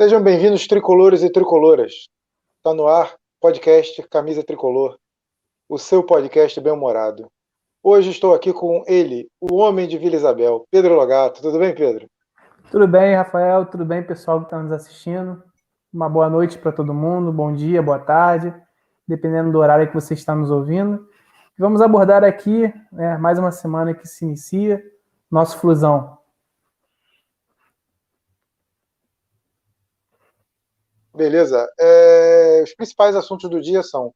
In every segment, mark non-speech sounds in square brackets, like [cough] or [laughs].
Sejam bem-vindos, tricolores e tricoloras. Está no ar, podcast Camisa Tricolor, o seu podcast bem-humorado. Hoje estou aqui com ele, o homem de Vila Isabel, Pedro Logato. Tudo bem, Pedro? Tudo bem, Rafael. Tudo bem, pessoal que está nos assistindo. Uma boa noite para todo mundo, bom dia, boa tarde, dependendo do horário que você está nos ouvindo. Vamos abordar aqui né, mais uma semana que se inicia, nosso Flusão. Beleza. É, os principais assuntos do dia são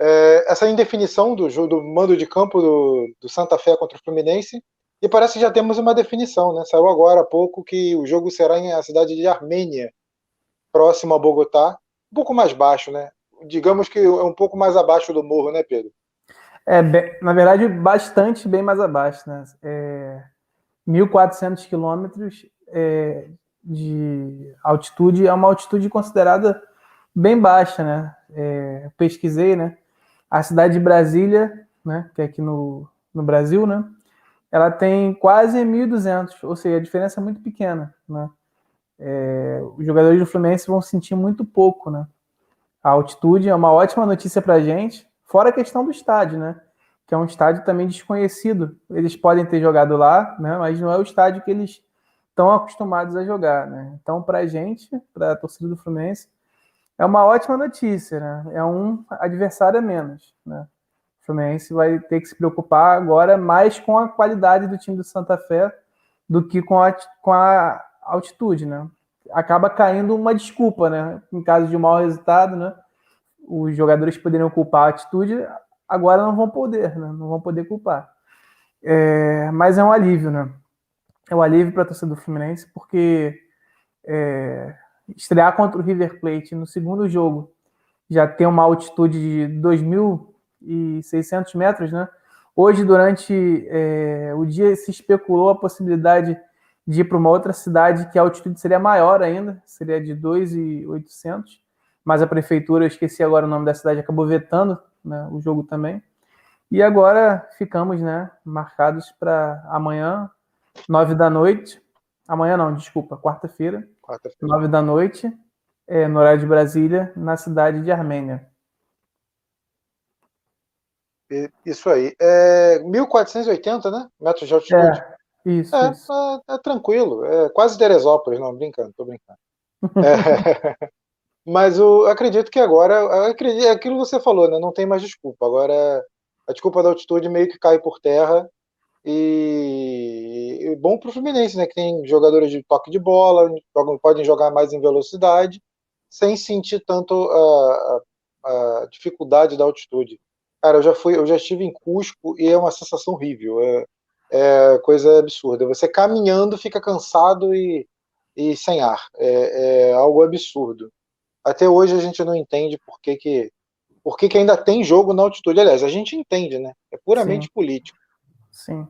é, essa indefinição do, do mando de campo do, do, Santa Fé contra o Fluminense. E parece que já temos uma definição, né? Saiu agora há pouco que o jogo será em a cidade de Armênia, próximo a Bogotá, um pouco mais baixo, né? Digamos que é um pouco mais abaixo do morro, né, Pedro? É, bem, na verdade, bastante bem mais abaixo, né? É, 1.400 quilômetros é, de altitude é uma altitude considerada bem baixa, né? É, pesquisei, né? A cidade de Brasília, né? Que é aqui no, no Brasil, né? Ela tem quase 1.200, ou seja, a diferença é muito pequena, né? É, os jogadores do Fluminense vão sentir muito pouco, né? A altitude é uma ótima notícia para a gente, fora a questão do estádio, né? Que é um estádio também desconhecido. Eles podem ter jogado lá, né? Mas não é o estádio que eles estão acostumados a jogar, né? Então, para a gente, para a torcida do Fluminense, é uma ótima notícia, né? É um adversário a menos, né? O Fluminense vai ter que se preocupar agora mais com a qualidade do time do Santa Fé do que com a, com a altitude, né? Acaba caindo uma desculpa, né? Em caso de um mau resultado, né? Os jogadores poderiam culpar a altitude, agora não vão poder, né? Não vão poder culpar. É, mas é um alívio, né? É um alívio para a torcida do Fluminense, porque é, estrear contra o River Plate no segundo jogo já tem uma altitude de 2.600 metros, né? Hoje, durante é, o dia, se especulou a possibilidade de ir para uma outra cidade que a altitude seria maior ainda, seria de 2.800, mas a prefeitura, eu esqueci agora o nome da cidade, acabou vetando né, o jogo também. E agora ficamos né, marcados para amanhã, nove da noite. Amanhã não, desculpa, quarta-feira. Quarta nove da noite, é, no horário de Brasília, na cidade de Armênia. Isso aí. É 1480, né? Metros de altitude. É, isso, é, isso. É, é, tranquilo. É quase Teresópolis, não, brincando, tô brincando. É, [laughs] mas eu acredito que agora, acredito, é aquilo que você falou, né? Não tem mais desculpa. Agora a desculpa da altitude meio que cai por terra e, bom para o Fluminense, né? Que tem jogadores de toque de bola, jogam, podem jogar mais em velocidade, sem sentir tanto a, a, a, dificuldade da altitude. Cara, eu já fui, eu já estive em Cusco e é uma sensação horrível. É, é coisa absurda. Você caminhando fica cansado e, e sem ar. É, é, algo absurdo. Até hoje a gente não entende por que, que, por que, que ainda tem jogo na altitude. Aliás, a gente entende, né? É puramente Sim. político. Sim.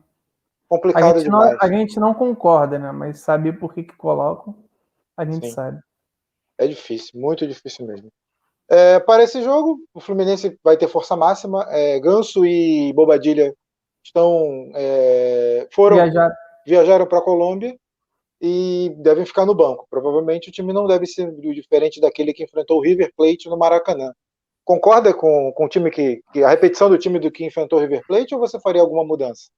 Complicado a gente. Não, a gente não concorda, né? Mas saber por que, que colocam, a gente Sim. sabe. É difícil, muito difícil mesmo. É, para esse jogo, o Fluminense vai ter força máxima. É, Ganso e Bobadilha estão é, foram Viajar. viajaram para a Colômbia e devem ficar no banco. Provavelmente o time não deve ser diferente daquele que enfrentou o River Plate no Maracanã. Concorda com, com o time que, que a repetição do time do que enfrentou o River Plate ou você faria alguma mudança?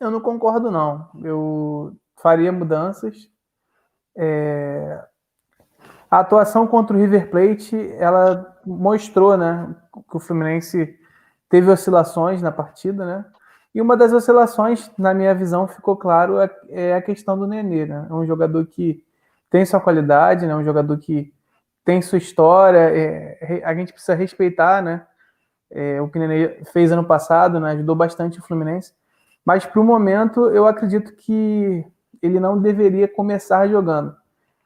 Eu não concordo, não. Eu faria mudanças. É... A atuação contra o River Plate, ela mostrou, né, que o Fluminense teve oscilações na partida, né? E uma das oscilações, na minha visão, ficou claro, é, é a questão do Nenê, né? É um jogador que tem sua qualidade, né? Um jogador que tem sua história, é, a gente precisa respeitar, né? É, o que o Nenê fez ano passado, né? Ajudou bastante o Fluminense. Mas para o momento, eu acredito que ele não deveria começar jogando.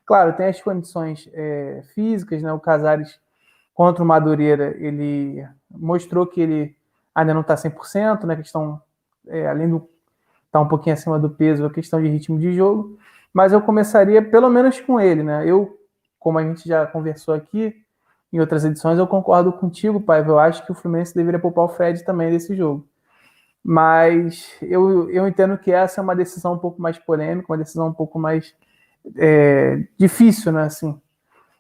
Claro, tem as condições é, físicas, né? O Casares contra o Madureira, ele mostrou que ele ainda não está 100%, né? Questão, é, além do estar tá um pouquinho acima do peso, a questão de ritmo de jogo. Mas eu começaria pelo menos com ele, né? Eu, como a gente já conversou aqui em outras edições, eu concordo contigo, pai. Eu acho que o Fluminense deveria poupar o Fred também desse jogo. Mas eu, eu entendo que essa é uma decisão um pouco mais polêmica, uma decisão um pouco mais é, difícil, né, assim,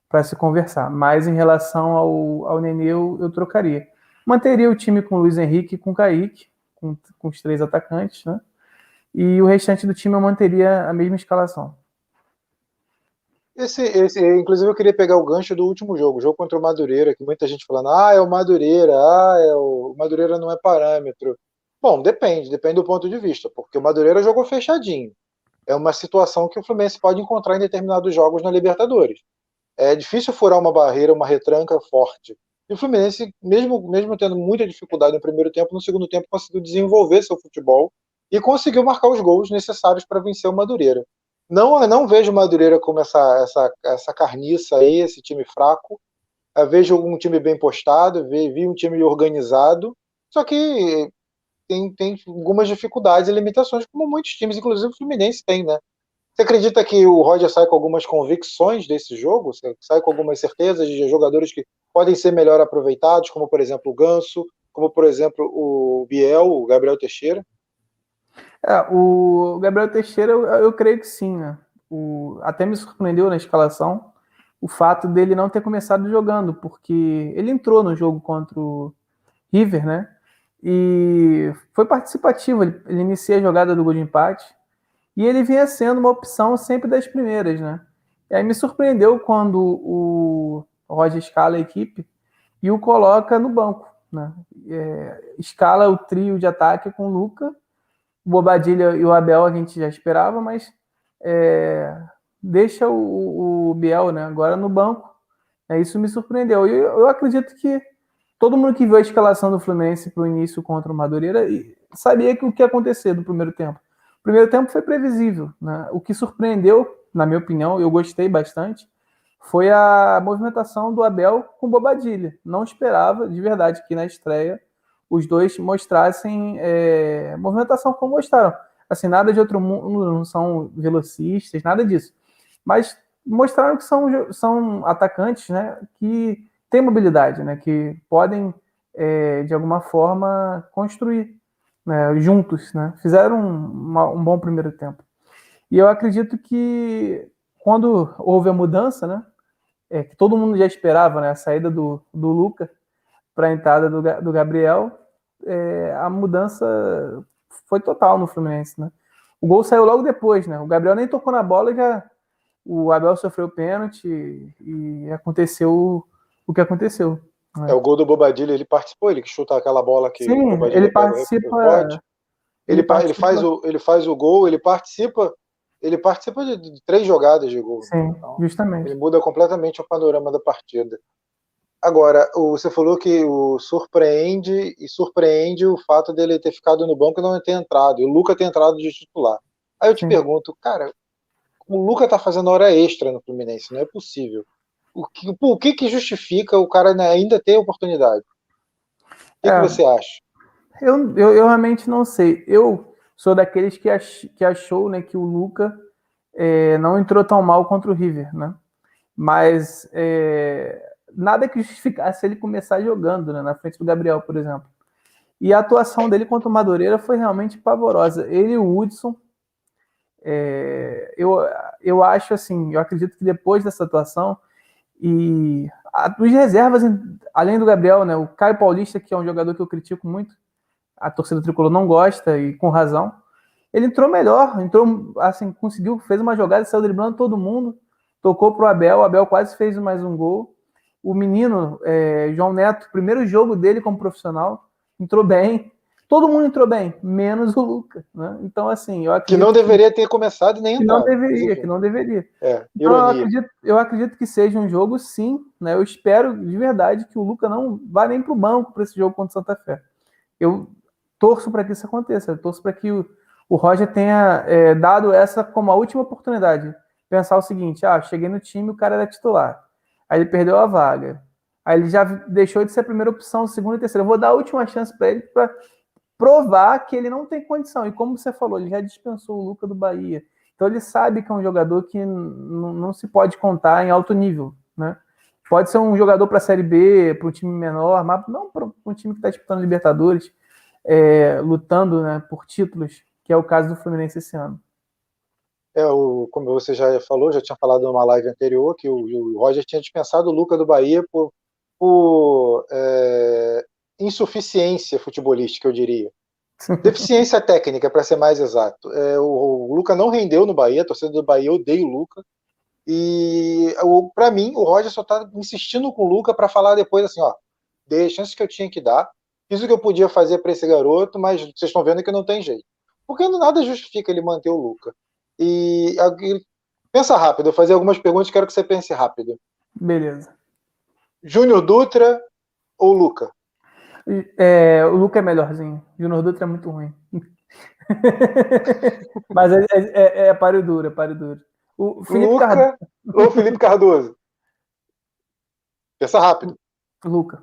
para se conversar. Mas em relação ao, ao Nenê, eu, eu trocaria. Manteria o time com o Luiz Henrique e com o Kaique, com, com os três atacantes, né? E o restante do time eu manteria a mesma escalação. Esse, esse, inclusive eu queria pegar o gancho do último jogo, o jogo contra o Madureira, que muita gente falando, ah, é o Madureira, ah, é o, o Madureira não é parâmetro. Bom, depende, depende do ponto de vista, porque o Madureira jogou fechadinho. É uma situação que o Fluminense pode encontrar em determinados jogos na Libertadores. É difícil furar uma barreira, uma retranca forte. E o Fluminense, mesmo, mesmo tendo muita dificuldade no primeiro tempo, no segundo tempo conseguiu desenvolver seu futebol e conseguiu marcar os gols necessários para vencer o Madureira. Não, não vejo o Madureira como essa, essa, essa carniça aí, esse time fraco. Eu vejo um time bem postado, vi, vi um time organizado, só que tem, tem algumas dificuldades e limitações, como muitos times, inclusive o Fluminense tem, né? Você acredita que o Roger sai com algumas convicções desse jogo? Você sai com algumas certezas de jogadores que podem ser melhor aproveitados, como por exemplo o Ganso, como por exemplo o Biel, o Gabriel Teixeira? É, o Gabriel Teixeira, eu, eu creio que sim, né? O, até me surpreendeu na escalação o fato dele não ter começado jogando, porque ele entrou no jogo contra o River, né? E foi participativo, ele, ele inicia a jogada do gol de empate, e ele vinha sendo uma opção sempre das primeiras, né? E aí me surpreendeu quando o Roger escala a equipe e o coloca no banco, né? É, escala o trio de ataque com o Luca, o Bobadilha e o Abel a gente já esperava, mas é, deixa o, o, Biel né, agora no banco. É, isso me surpreendeu. E eu, eu, acredito que todo mundo que viu a escalação do Fluminense para o início contra o Madureira sabia que o que ia acontecer no primeiro tempo. O primeiro tempo foi previsível. Né? O que surpreendeu, na minha opinião, eu gostei bastante, foi a movimentação do Abel com Bobadilha. Não esperava, de verdade, que na estreia os dois mostrassem é, movimentação como mostraram. Assim, nada de outro mundo, não são velocistas, nada disso. Mas mostraram que são, são atacantes né, que têm mobilidade, né, que podem, é, de alguma forma, construir né, juntos. Né? Fizeram uma, um bom primeiro tempo. E eu acredito que quando houve a mudança, né, é, que todo mundo já esperava, né, a saída do, do Luca para a entrada do, do Gabriel, é, a mudança foi total no Fluminense, né? O gol saiu logo depois, né? O Gabriel nem tocou na bola, já o Abel sofreu pênalti e aconteceu o que aconteceu. Né? É o gol do Bobadilha, ele participou, ele que chuta aquela bola que Sim, ele participa. Ele, ele, participa. ele, faz o, ele faz o gol, ele participa, ele participa de, de três jogadas de gol. Sim, então, justamente. Ele muda completamente o panorama da partida. Agora, você falou que o surpreende e surpreende o fato dele ter ficado no banco e não ter entrado, e o Luca ter entrado de titular. Aí eu te Sim. pergunto, cara, o Luca tá fazendo hora extra no Fluminense, não é possível. O que, o que, que justifica o cara ainda ter oportunidade? O que, é, que você acha? Eu, eu, eu, realmente não sei. Eu sou daqueles que, ach, que achou né, que o Luca é, não entrou tão mal contra o River, né? Mas é, nada que justificasse ele começar jogando né, na frente do Gabriel, por exemplo. E a atuação dele contra o Madureira foi realmente pavorosa. Ele e o Hudson, é, eu, eu acho assim, eu acredito que depois dessa atuação, e a, os reservas, além do Gabriel, né, o Caio Paulista, que é um jogador que eu critico muito, a torcida tricolor não gosta, e com razão, ele entrou melhor, entrou, assim, conseguiu, fez uma jogada, saiu driblando todo mundo, tocou pro Abel, o Abel quase fez mais um gol o menino, é, João Neto, primeiro jogo dele como profissional, entrou bem. Todo mundo entrou bem, menos o Luca. Né? Então, assim, eu acredito. Que não deveria ter começado nem Que não deveria, que não deveria. É, então, eu acredito, eu acredito, que seja um jogo, sim. Né? Eu espero de verdade que o Luca não vá nem para o banco para esse jogo contra o Santa Fé. Eu torço para que isso aconteça. Eu torço para que o, o Roger tenha é, dado essa como a última oportunidade. Pensar o seguinte: ah, cheguei no time, o cara era titular Aí ele perdeu a vaga. Aí ele já deixou de ser a primeira opção, segunda e terceira. Eu vou dar a última chance para ele para provar que ele não tem condição. E como você falou, ele já dispensou o Luca do Bahia. Então ele sabe que é um jogador que não se pode contar em alto nível, né? Pode ser um jogador para a Série B, para um time menor, mas não para um time que está disputando Libertadores, é, lutando né, por títulos, que é o caso do Fluminense esse ano. É, o, como você já falou, já tinha falado numa live anterior, que o, o Roger tinha dispensado o Luca do Bahia por, por é, insuficiência futebolística, eu diria. [laughs] Deficiência técnica, para ser mais exato. É, o, o, Luca não rendeu no Bahia, a torcida do Bahia odeia o Luca. E para mim, o Roger só está insistindo com o Luca para falar depois assim: ó, dei as chances que eu tinha que dar, fiz o que eu podia fazer para esse garoto, mas vocês estão vendo que não tem jeito. Porque nada justifica ele manter o Luca. E, pensa rápido, eu vou fazer algumas perguntas, quero que você pense rápido. Beleza. Júnior Dutra ou Luca? É, o Luca é melhorzinho. Júnior Dutra é muito ruim. [laughs] Mas é, é, é, páreo duro, é páreo duro. O Felipe Luca Cardoso. ou Felipe Cardoso? Pensa rápido. Luca.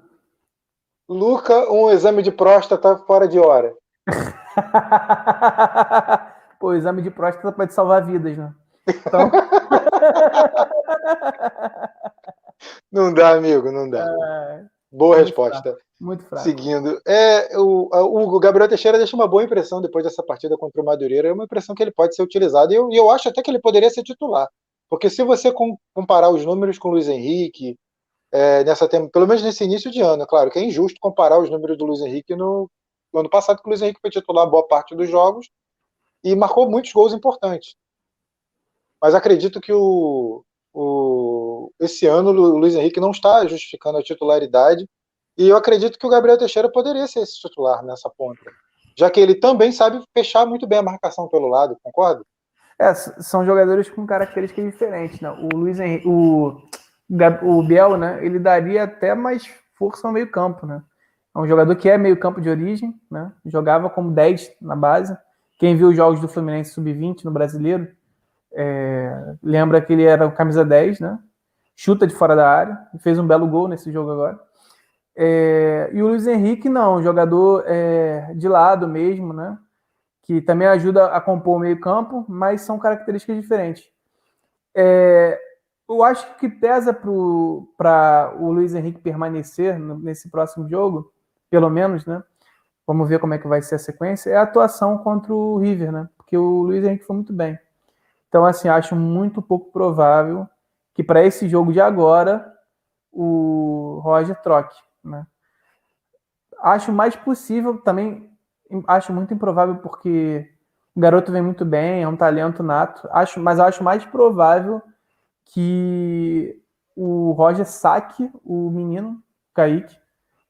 Luca, um exame de próstata fora de hora. [laughs] Pô, o exame de próstata pode salvar vidas, né? Então... [laughs] não dá, amigo, não dá. É... Boa resposta. Muito fraco. Seguindo. É, o, o Gabriel Teixeira deixa uma boa impressão depois dessa partida contra o Madureira. É uma impressão que ele pode ser utilizado. E eu, eu acho até que ele poderia ser titular. Porque se você comparar os números com o Luiz Henrique, é, nessa pelo menos nesse início de ano, claro que é injusto comparar os números do Luiz Henrique no, no ano passado, que o Luiz Henrique foi titular boa parte dos jogos e marcou muitos gols importantes. Mas acredito que o, o, esse ano o Luiz Henrique não está justificando a titularidade e eu acredito que o Gabriel Teixeira poderia ser esse titular nessa ponta, já que ele também sabe fechar muito bem a marcação pelo lado, concorda? É, são jogadores com características diferentes, né? O Luiz Henrique, o o Biel, né, ele daria até mais força ao meio-campo, né? É um jogador que é meio-campo de origem, né? Jogava como 10 na base. Quem viu os jogos do Fluminense Sub-20 no Brasileiro, é, lembra que ele era o camisa 10, né? Chuta de fora da área, fez um belo gol nesse jogo agora. É, e o Luiz Henrique, não, jogador é, de lado mesmo, né? Que também ajuda a compor o meio-campo, mas são características diferentes. É, eu acho que pesa para o Luiz Henrique permanecer nesse próximo jogo, pelo menos, né? Vamos ver como é que vai ser a sequência. É a atuação contra o River, né? Porque o Luiz Henrique foi muito bem. Então, assim, acho muito pouco provável que para esse jogo de agora o Roger troque, né? Acho mais possível também, acho muito improvável porque o garoto vem muito bem, é um talento nato. Acho, mas acho mais provável que o Roger saque o menino, Kaique,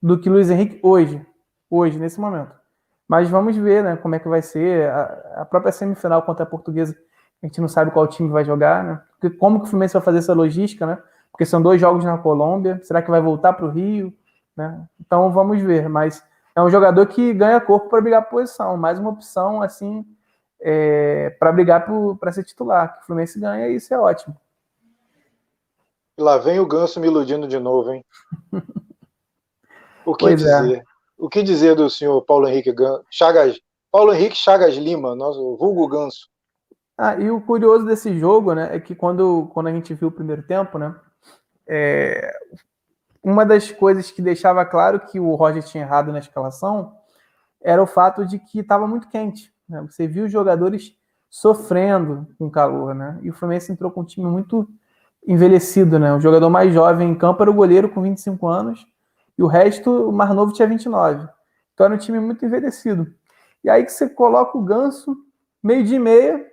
do que Luiz Henrique hoje, hoje, nesse momento. Mas vamos ver né, como é que vai ser a, a própria semifinal contra a portuguesa. A gente não sabe qual time vai jogar, né? Como que o Fluminense vai fazer essa logística, né? Porque são dois jogos na Colômbia. Será que vai voltar para o Rio? Né? Então vamos ver. Mas é um jogador que ganha corpo para brigar por posição. Mais uma opção, assim, é, para brigar para ser titular. Que o Fluminense ganha e isso é ótimo. E lá vem o Ganso me iludindo de novo, hein? O que pois é. dizer? É. O que dizer do senhor Paulo Henrique Chagas, Paulo Henrique Chagas Lima, nosso vulgo Ganso? Ah, e o curioso desse jogo, né, é que quando, quando a gente viu o primeiro tempo, né, é, uma das coisas que deixava claro que o Roger tinha errado na escalação era o fato de que estava muito quente. Né? Você viu os jogadores sofrendo com calor, né? E o Fluminense entrou com um time muito envelhecido, né? O jogador mais jovem em campo era o goleiro com 25 anos e o resto, o mais novo, tinha 29. Então era um time muito envelhecido. E aí que você coloca o ganso, meio de meia,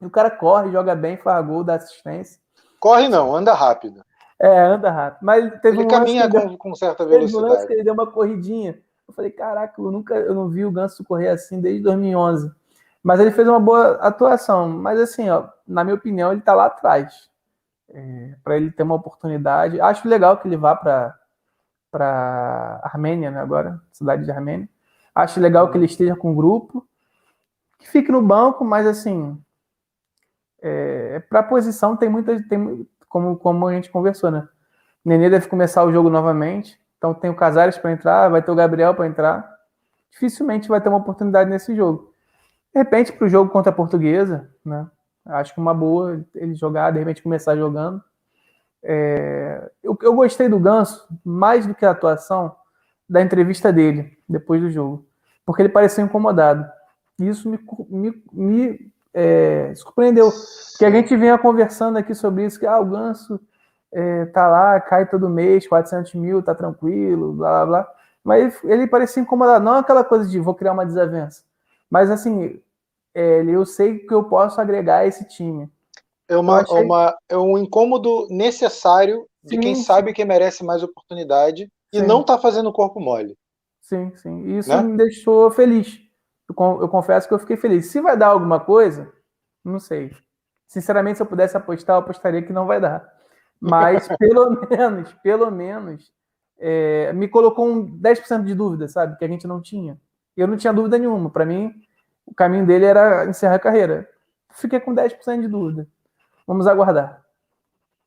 e o cara corre, joga bem, faz gol, dá assistência. Corre não, anda rápido. É, anda rápido. Mas teve ele um caminha com, deu, com, certa velocidade. Teve um lance que ele deu uma corridinha. Eu falei, caraca, eu nunca eu não vi o Ganso correr assim desde 2011. Mas ele fez uma boa atuação. Mas assim, ó, na minha opinião, ele tá lá atrás é, para ele ter uma oportunidade. Acho legal que ele vá para para Armênia, né, agora, cidade de Armênia. Acho legal que ele esteja com o grupo, que fique no banco, mas assim, é, para a posição tem muita, tem, como, como a gente conversou, né? O Nenê deve começar o jogo novamente, então tem o Casares para entrar, vai ter o Gabriel para entrar. Dificilmente vai ter uma oportunidade nesse jogo. De repente, para o jogo contra a Portuguesa, né? Acho que uma boa ele jogar, de repente começar jogando. É, eu, eu gostei do Ganso, mais do que a atuação, da entrevista dele depois do jogo, porque ele pareceu incomodado. Isso me, me, me é, surpreendeu. Porque a gente vinha conversando aqui sobre isso, que ah, o Ganso é, tá lá, cai todo mês, 400 mil, tá tranquilo, blá blá blá. Mas ele parecia incomodado, não aquela coisa de vou criar uma desavença. Mas assim, é, eu sei que eu posso agregar a esse time. É, uma, achei... uma, é um incômodo necessário de sim, quem sim. sabe que merece mais oportunidade e sim. não tá fazendo corpo mole. Sim, sim. Isso né? me deixou feliz. Eu, eu confesso que eu fiquei feliz. Se vai dar alguma coisa, não sei. Sinceramente, se eu pudesse apostar, eu apostaria que não vai dar. Mas [laughs] pelo menos, pelo menos, é, me colocou um 10% de dúvida, sabe? Que a gente não tinha. Eu não tinha dúvida nenhuma. Para mim, o caminho dele era encerrar a carreira. Fiquei com 10% de dúvida. Vamos aguardar.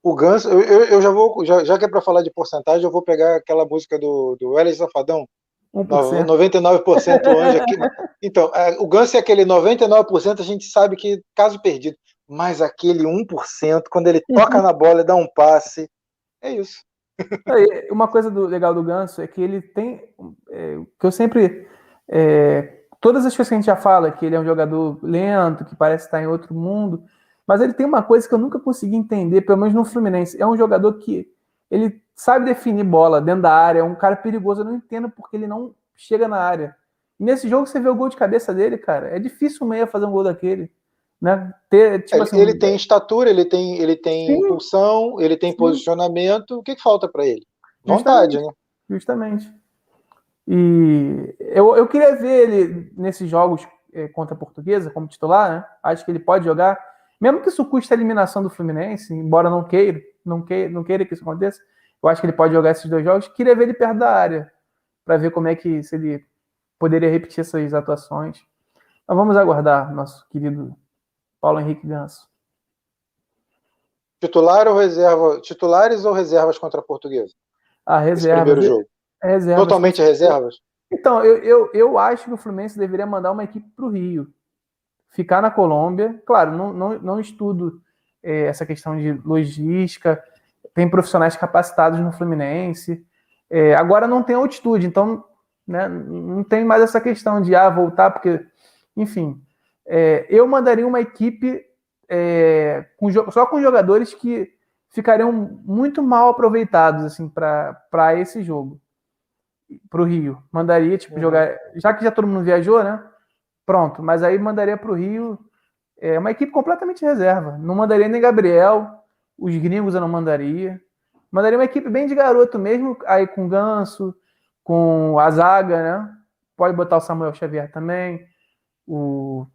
O Ganso, eu, eu, já vou, já, já que é para falar de porcentagem, eu vou pegar aquela música do, do Wesley Safadão, 1%. 99% anjo aqui. [laughs] Então, é, o Ganso é aquele 99%, a gente sabe que caso perdido. Mas aquele 1%, quando ele toca na bola e dá um passe, é isso. Uma coisa do, legal do Ganso é que ele tem. É, que eu sempre. É, todas as coisas que a gente já fala, que ele é um jogador lento, que parece estar em outro mundo, mas ele tem uma coisa que eu nunca consegui entender, pelo menos no Fluminense. É um jogador que ele sabe definir bola dentro da área, é um cara perigoso. Eu não entendo porque ele não chega na área. E nesse jogo você vê o gol de cabeça dele, cara. É difícil o meia fazer um gol daquele. Né? Ter, tipo assim, ele tem estatura, ele tem, ele tem sim, impulsão, ele tem sim. posicionamento. O que, que falta para ele? Vontade, justamente, né? Justamente. E eu, eu queria ver ele nesses jogos é, contra a Portuguesa como titular, né? Acho que ele pode jogar, mesmo que isso custe a eliminação do Fluminense, embora não queira, não queira, não queira que isso aconteça. Eu acho que ele pode jogar esses dois jogos. Queria ver ele perto da área para ver como é que se ele poderia repetir essas atuações. Mas vamos aguardar nosso querido Paulo Henrique Ganso. Titular ou reserva? Titulares ou reservas contra a Portuguesa? A reserva. primeiro jogo. Reservas. Totalmente reservas? Então, eu, eu, eu acho que o Fluminense deveria mandar uma equipe para o Rio. Ficar na Colômbia. Claro, não, não, não estudo é, essa questão de logística. Tem profissionais capacitados no Fluminense. É, agora não tem altitude, então né, não tem mais essa questão de ah, voltar, porque, enfim, é, eu mandaria uma equipe é, com, só com jogadores que ficariam muito mal aproveitados assim para esse jogo, para o Rio. Mandaria tipo uhum. jogar, já que já todo mundo viajou, né? Pronto, mas aí mandaria para o Rio é, uma equipe completamente reserva. Não mandaria nem Gabriel, os gringos eu não mandaria. Mandaria uma equipe bem de garoto mesmo, aí com Ganso, com a zaga, né? Pode botar o Samuel Xavier também, o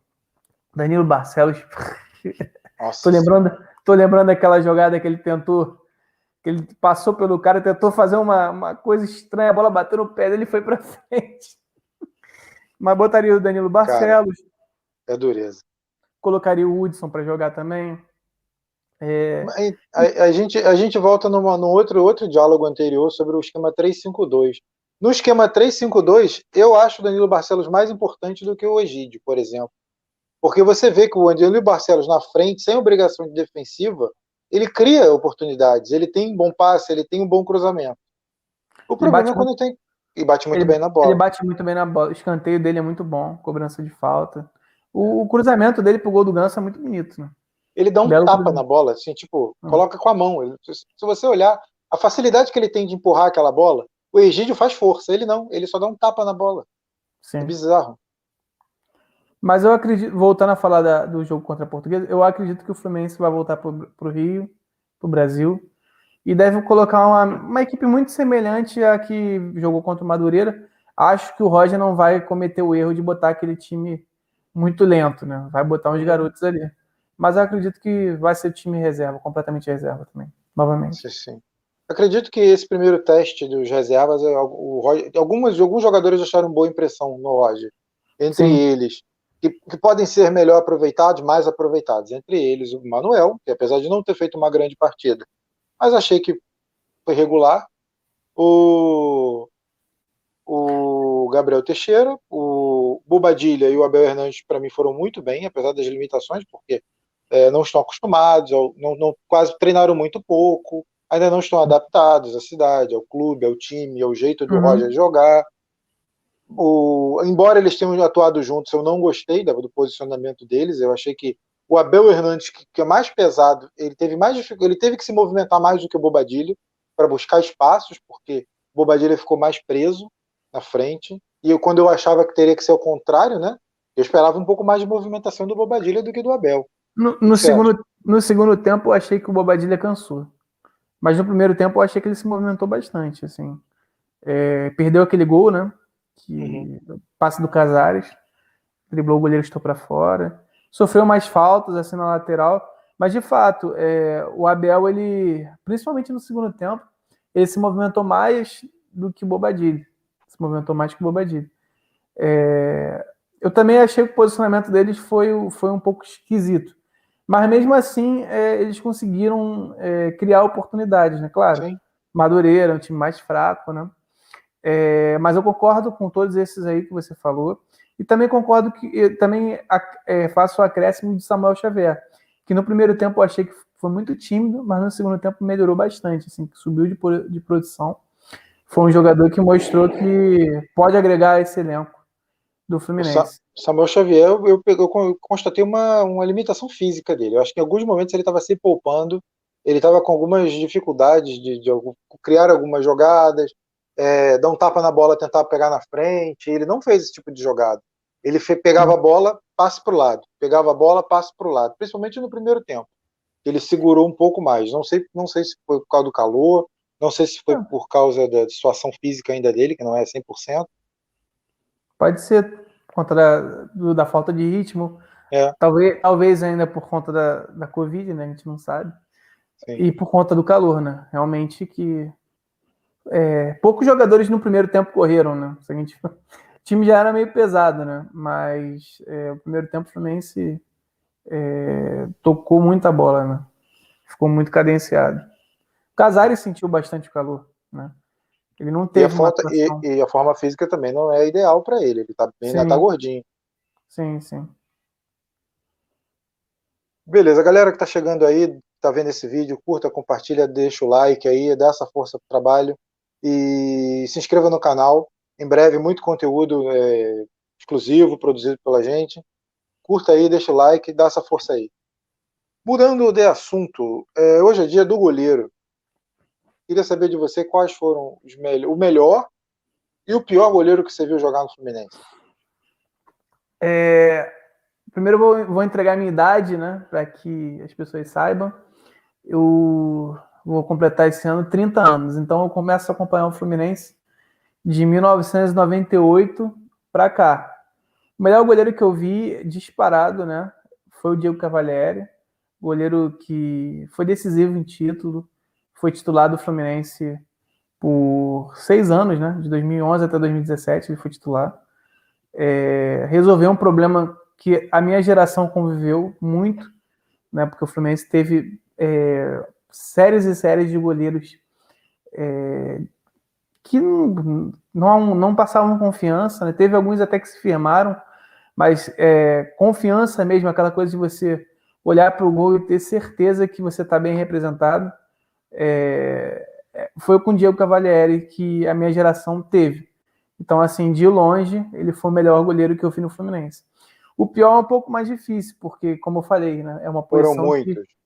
Danilo Barcelos. Nossa. [laughs] tô lembrando, tô lembrando daquela jogada que ele tentou, que ele passou pelo cara, tentou fazer uma, uma coisa estranha, a bola bateu no pé dele e foi para [laughs] frente. Mas botaria o Danilo Barcelos. Cara, é dureza. Colocaria o Hudson para jogar também. É... A, a, gente, a gente volta numa, num outro, outro diálogo anterior sobre o esquema 352. No esquema 352, eu acho o Danilo Barcelos mais importante do que o Egídio, por exemplo. Porque você vê que o Danilo Barcelos na frente, sem obrigação de defensiva, ele cria oportunidades, ele tem um bom passe, ele tem um bom cruzamento. O problema é quando muito... tem. E bate muito ele, bem na bola. Ele bate muito bem na bola. O escanteio dele é muito bom, cobrança de falta. O, o cruzamento dele pro gol do Ganso é muito bonito, né? Ele dá um Belo tapa na bola, assim, tipo, hum. coloca com a mão. Ele, se você olhar, a facilidade que ele tem de empurrar aquela bola, o Egídio faz força, ele não, ele só dá um tapa na bola. Sim. É bizarro. Mas eu acredito, voltando a falar da, do jogo contra a Portuguesa, eu acredito que o Fluminense vai voltar para o Rio, para o Brasil, e deve colocar uma, uma equipe muito semelhante à que jogou contra o Madureira. Acho que o Roger não vai cometer o erro de botar aquele time muito lento, né? Vai botar uns garotos ali. Mas eu acredito que vai ser time reserva, completamente reserva também, novamente. Sim, sim. Acredito que esse primeiro teste dos reservas, é o Roger, algumas, alguns jogadores acharam boa impressão no Roger. Entre sim. eles, que, que, podem ser melhor aproveitados, mais aproveitados. Entre eles, o Manuel, que apesar de não ter feito uma grande partida, mas achei que foi regular. O, o Gabriel Teixeira, o Bobadilha e o Abel Hernandes, para mim, foram muito bem, apesar das limitações, porque é, não estão acostumados, não, não, quase treinaram muito pouco, ainda não estão adaptados à cidade, ao clube, ao time, ao jeito do uhum. Roger jogar. o, embora eles tenham atuado juntos, eu não gostei do posicionamento deles. Eu achei que o Abel Hernandes, que, é mais pesado, ele teve mais ele teve que se movimentar mais do que o Bobadilha para buscar espaços, porque o Bobadilha ficou mais preso na frente. E eu, quando eu achava que teria que ser o contrário, né? Eu esperava um pouco mais de movimentação do Bobadilha do que do Abel. No, no segundo, no segundo tempo, eu achei que o Bobadilha cansou. Mas no primeiro tempo, eu achei que ele se movimentou bastante. Assim. É, perdeu aquele gol, né? Que uhum. passe do Casares, driblou o goleiro estou para fora sofreu mais faltas assim na lateral, mas de fato, é, o Abel, ele, principalmente no segundo tempo, ele se movimentou mais do que o Bobadilho. Se movimentou mais que o Bobadilho. É, eu também achei que o posicionamento deles foi, foi um pouco esquisito. Mas mesmo assim, é, eles conseguiram é, criar oportunidades, né? Claro. Sim. Madureira, um time mais fraco, né? É, mas eu concordo com todos esses aí que você falou. E também concordo que também é, faço o acréscimo de Samuel Xavier, que no primeiro tempo eu achei que foi muito tímido, mas no segundo tempo melhorou bastante, assim, subiu de, de produção. Foi um jogador que mostrou que pode agregar esse elenco do Fluminense. Samuel Xavier, eu, eu, constatei uma, uma limitação física dele. Eu acho que em alguns momentos ele estava se poupando, ele estava com algumas dificuldades de, de, de, criar algumas jogadas, é, dar um tapa na bola, tentar pegar na frente. Ele não fez esse tipo de jogada. Ele pegava a bola, passe para o lado. Pegava a bola, passe para o lado. Principalmente no primeiro tempo. Ele segurou um pouco mais. Não sei, não sei se foi por causa do calor, não sei se foi ah. por causa da situação física ainda dele, que não é 100%. Pode ser por conta da, da falta de ritmo. É. Talvez, talvez ainda por conta da, da Covid, né? A gente não sabe. Sim. E por conta do calor, né? Realmente que é, poucos jogadores no primeiro tempo correram, né? Se a gente time já era meio pesado, né? Mas é, o primeiro tempo o Fluminense é, tocou muita bola, né? Ficou muito cadenciado. O Casares sentiu bastante calor, né? Ele não teve. E a, falta, e, e a forma física também não é ideal para ele. Ele tá, ainda tá gordinho. Sim, sim. Beleza, galera que tá chegando aí, tá vendo esse vídeo, curta, compartilha, deixa o like aí, dá essa força pro trabalho e se inscreva no canal em breve, muito conteúdo é, exclusivo produzido pela gente. Curta aí, deixa o like, dá essa força aí. Mudando de assunto, é, hoje é dia do goleiro. Queria saber de você quais foram me o melhor e o pior goleiro que você viu jogar no Fluminense. É, primeiro vou, vou entregar a minha idade, né, para que as pessoas saibam. Eu vou completar esse ano 30 anos, então eu começo a acompanhar o Fluminense de 1998 para cá. O melhor goleiro que eu vi disparado, né, foi o Diego Cavalieri, goleiro que foi decisivo em título, foi titular do Fluminense por seis anos, né, de 2011 até 2017 ele foi titular. É, resolveu um problema que a minha geração conviveu muito, né, porque o Fluminense teve é, séries e séries de goleiros é, que não, não, não passavam confiança, né? teve alguns até que se firmaram, mas é, confiança mesmo, aquela coisa de você olhar para o gol e ter certeza que você está bem representado, é, é, foi com o Diego Cavalieri que a minha geração teve. Então, assim, de longe, ele foi o melhor goleiro que eu vi no Fluminense. O pior é um pouco mais difícil, porque, como eu falei, né, é uma posição. Foram muitos. Que,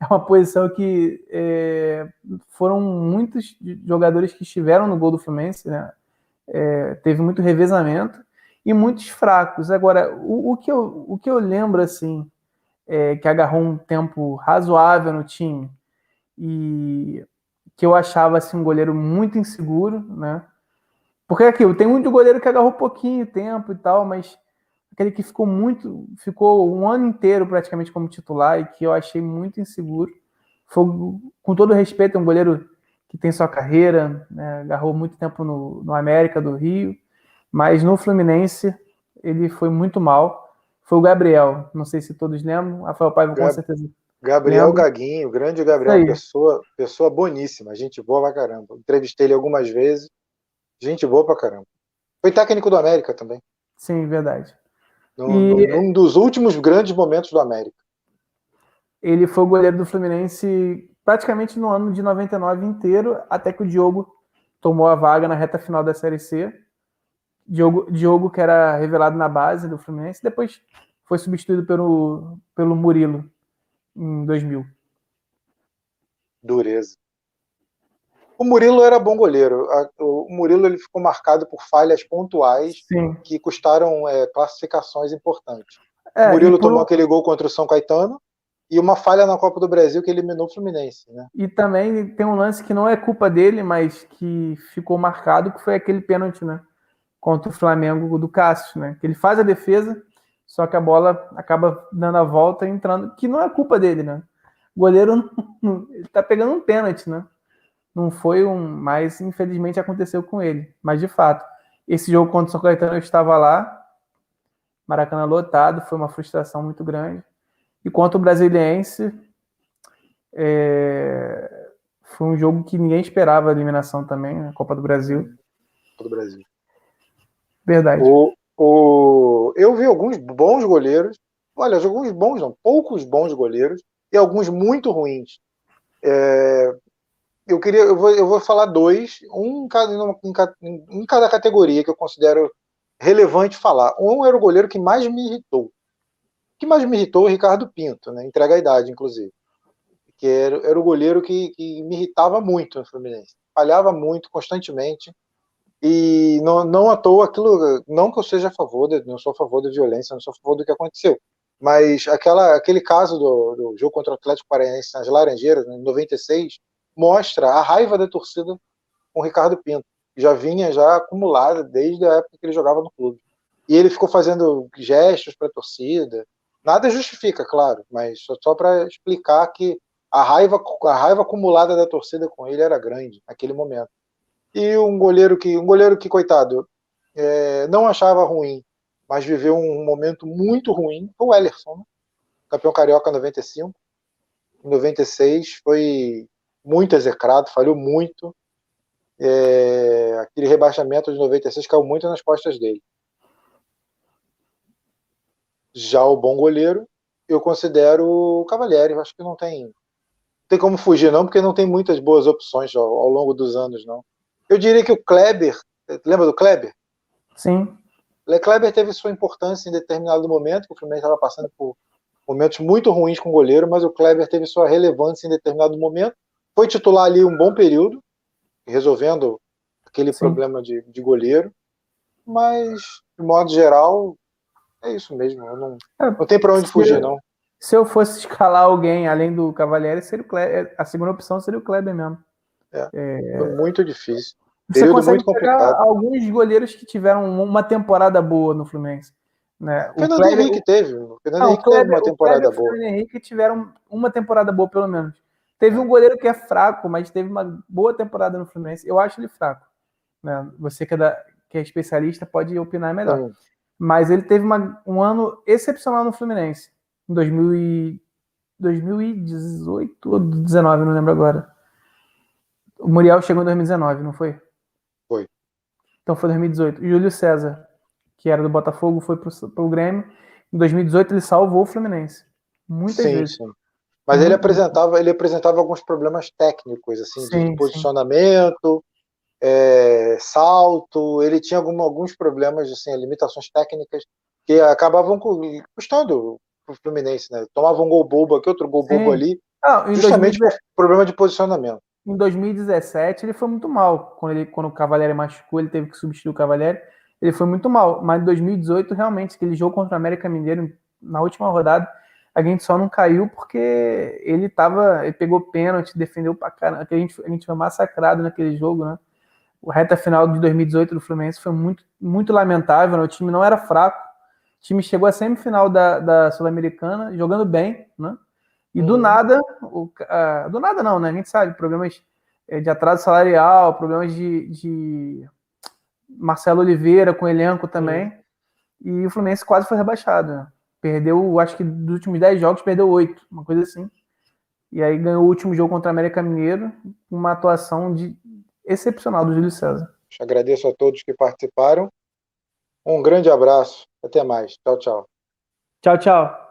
é uma posição que é, foram muitos jogadores que estiveram no gol do Fluminense, né? É, teve muito revezamento e muitos fracos. Agora, o, o, que, eu, o que eu lembro, assim, é, que agarrou um tempo razoável no time e que eu achava assim, um goleiro muito inseguro, né? Porque é aquilo, tem muito goleiro que agarrou pouquinho tempo e tal, mas aquele que ficou muito, ficou um ano inteiro praticamente como titular e que eu achei muito inseguro. Foi, com todo respeito, é um goleiro que tem sua carreira, né, agarrou muito tempo no, no América do Rio, mas no Fluminense ele foi muito mal. Foi o Gabriel, não sei se todos lembram, Rafael Paiva com certeza. Gabriel lembra. Gaguinho, grande Gabriel, pessoa, pessoa boníssima, gente boa pra caramba. Entrevistei ele algumas vezes, gente boa pra caramba. Foi técnico do América também. Sim, verdade. No, e... Um dos últimos grandes momentos do América. Ele foi o goleiro do Fluminense praticamente no ano de 99 inteiro, até que o Diogo tomou a vaga na reta final da Série C. Diogo, Diogo, que era revelado na base do Fluminense, depois foi substituído pelo, pelo Murilo em 2000. Dureza. O Murilo era bom goleiro. O Murilo ele ficou marcado por falhas pontuais Sim. que custaram é, classificações importantes. É, o Murilo por... tomou aquele gol contra o São Caetano e uma falha na Copa do Brasil que eliminou o Fluminense. Né? E também tem um lance que não é culpa dele, mas que ficou marcado, que foi aquele pênalti, né? Contra o Flamengo do Cássio, né? Que ele faz a defesa, só que a bola acaba dando a volta e entrando, que não é culpa dele, né? O goleiro [laughs] ele tá pegando um pênalti, né? Não foi um, mas infelizmente aconteceu com ele. Mas de fato, esse jogo contra o São Caetano eu estava lá, Maracanã lotado, foi uma frustração muito grande. E quanto o Brasiliense, é, foi um jogo que ninguém esperava a eliminação também, na né? Copa do Brasil. Copa do Brasil. Verdade. O, o, eu vi alguns bons goleiros, olha, alguns bons não, poucos bons goleiros e alguns muito ruins. É, eu queria, eu vou, eu vou falar dois, um em cada, em cada categoria que eu considero relevante falar. Um era o goleiro que mais me irritou que mais me irritou é o Ricardo Pinto, né? entrega a idade, inclusive. Que era, era o goleiro que, que, me irritava muito no Fluminense. Falhava muito, constantemente. E não, não à toa aquilo. Não que eu seja a favor, de, não sou a favor da violência, não sou a favor do que aconteceu. Mas aquela, aquele caso do, do jogo contra o Atlético Paranaense nas Laranjeiras, em 96, mostra a raiva da torcida com o Ricardo Pinto. Já vinha já acumulada desde a época que ele jogava no clube. E ele ficou fazendo gestos para a torcida, Nada justifica, claro, mas só, só para explicar que a raiva, a raiva acumulada da torcida com ele era grande naquele momento. E um goleiro que, um goleiro que coitado, é, não achava ruim, mas viveu um momento muito ruim, o Ellerson, né? campeão carioca 95. Em 96 foi muito execrado, falhou muito. É, aquele rebaixamento de 96 caiu muito nas costas dele. Já o bom goleiro, eu considero o Cavalieri. Acho que não tem, não tem como fugir, não, porque não tem muitas boas opções ao, ao longo dos anos, não. Eu diria que o Kleber, lembra do Kleber? Sim. O Kleber teve sua importância em determinado momento, que o Fluminense estava passando por momentos muito ruins com o goleiro, mas o Kleber teve sua relevância em determinado momento. Foi titular ali um bom período, resolvendo aquele Sim. problema de, de goleiro, mas, de modo geral, é isso mesmo. não, é, não tem para onde fugir, eu, não. Se eu fosse escalar alguém além do Cavalieri, seria o Kleber, a segunda opção seria o Kleber mesmo. É, é muito difícil. Você Período consegue muito complicado. alguns goleiros que tiveram uma temporada boa no Fluminense. Né? O Fernando Kleber, Henrique teve. O Fernando não, Henrique Kleber, teve uma temporada o boa. O Fernando Henrique tiveram uma temporada boa, pelo menos. Teve um goleiro que é fraco, mas teve uma boa temporada no Fluminense. Eu acho ele fraco. Né? Você que é, da, que é especialista pode opinar melhor. Mas ele teve uma, um ano excepcional no Fluminense. Em 2000 e, 2018 ou 2019, não lembro agora. O Muriel chegou em 2019, não foi? Foi. Então foi 2018. O Júlio César, que era do Botafogo, foi para o Grêmio. Em 2018 ele salvou o Fluminense. Muitas sim, vezes. Sim. Mas ele apresentava, ele apresentava alguns problemas técnicos, assim, sim, de posicionamento, é, salto, ele tinha algum, alguns problemas, assim, limitações técnicas que acabavam custando o Fluminense, né? Tomava um gol bobo aqui, outro gol Sim. bobo ali, ah, justamente 2017, por problema de posicionamento. Em 2017 ele foi muito mal, quando, ele, quando o Cavalieri machucou, ele teve que substituir o Cavalieri, ele foi muito mal, mas em 2018 realmente, aquele jogo contra o América Mineiro, na última rodada, a gente só não caiu porque ele tava, ele pegou pênalti, defendeu pra caramba, a gente, a gente foi massacrado naquele jogo, né? o reta final de 2018 do Fluminense foi muito, muito lamentável. Né? O time não era fraco. O time chegou à semifinal da, da Sul-Americana, jogando bem, né? E do uhum. nada, o, uh, do nada não, né? A gente sabe, problemas eh, de atraso salarial, problemas de, de Marcelo Oliveira com elenco também. Uhum. E o Fluminense quase foi rebaixado. Né? Perdeu, acho que dos últimos 10 jogos, perdeu 8, uma coisa assim. E aí ganhou o último jogo contra o América Mineiro, uma atuação de excepcional do Júlio César. Agradeço a todos que participaram. Um grande abraço. Até mais. Tchau, tchau. Tchau, tchau.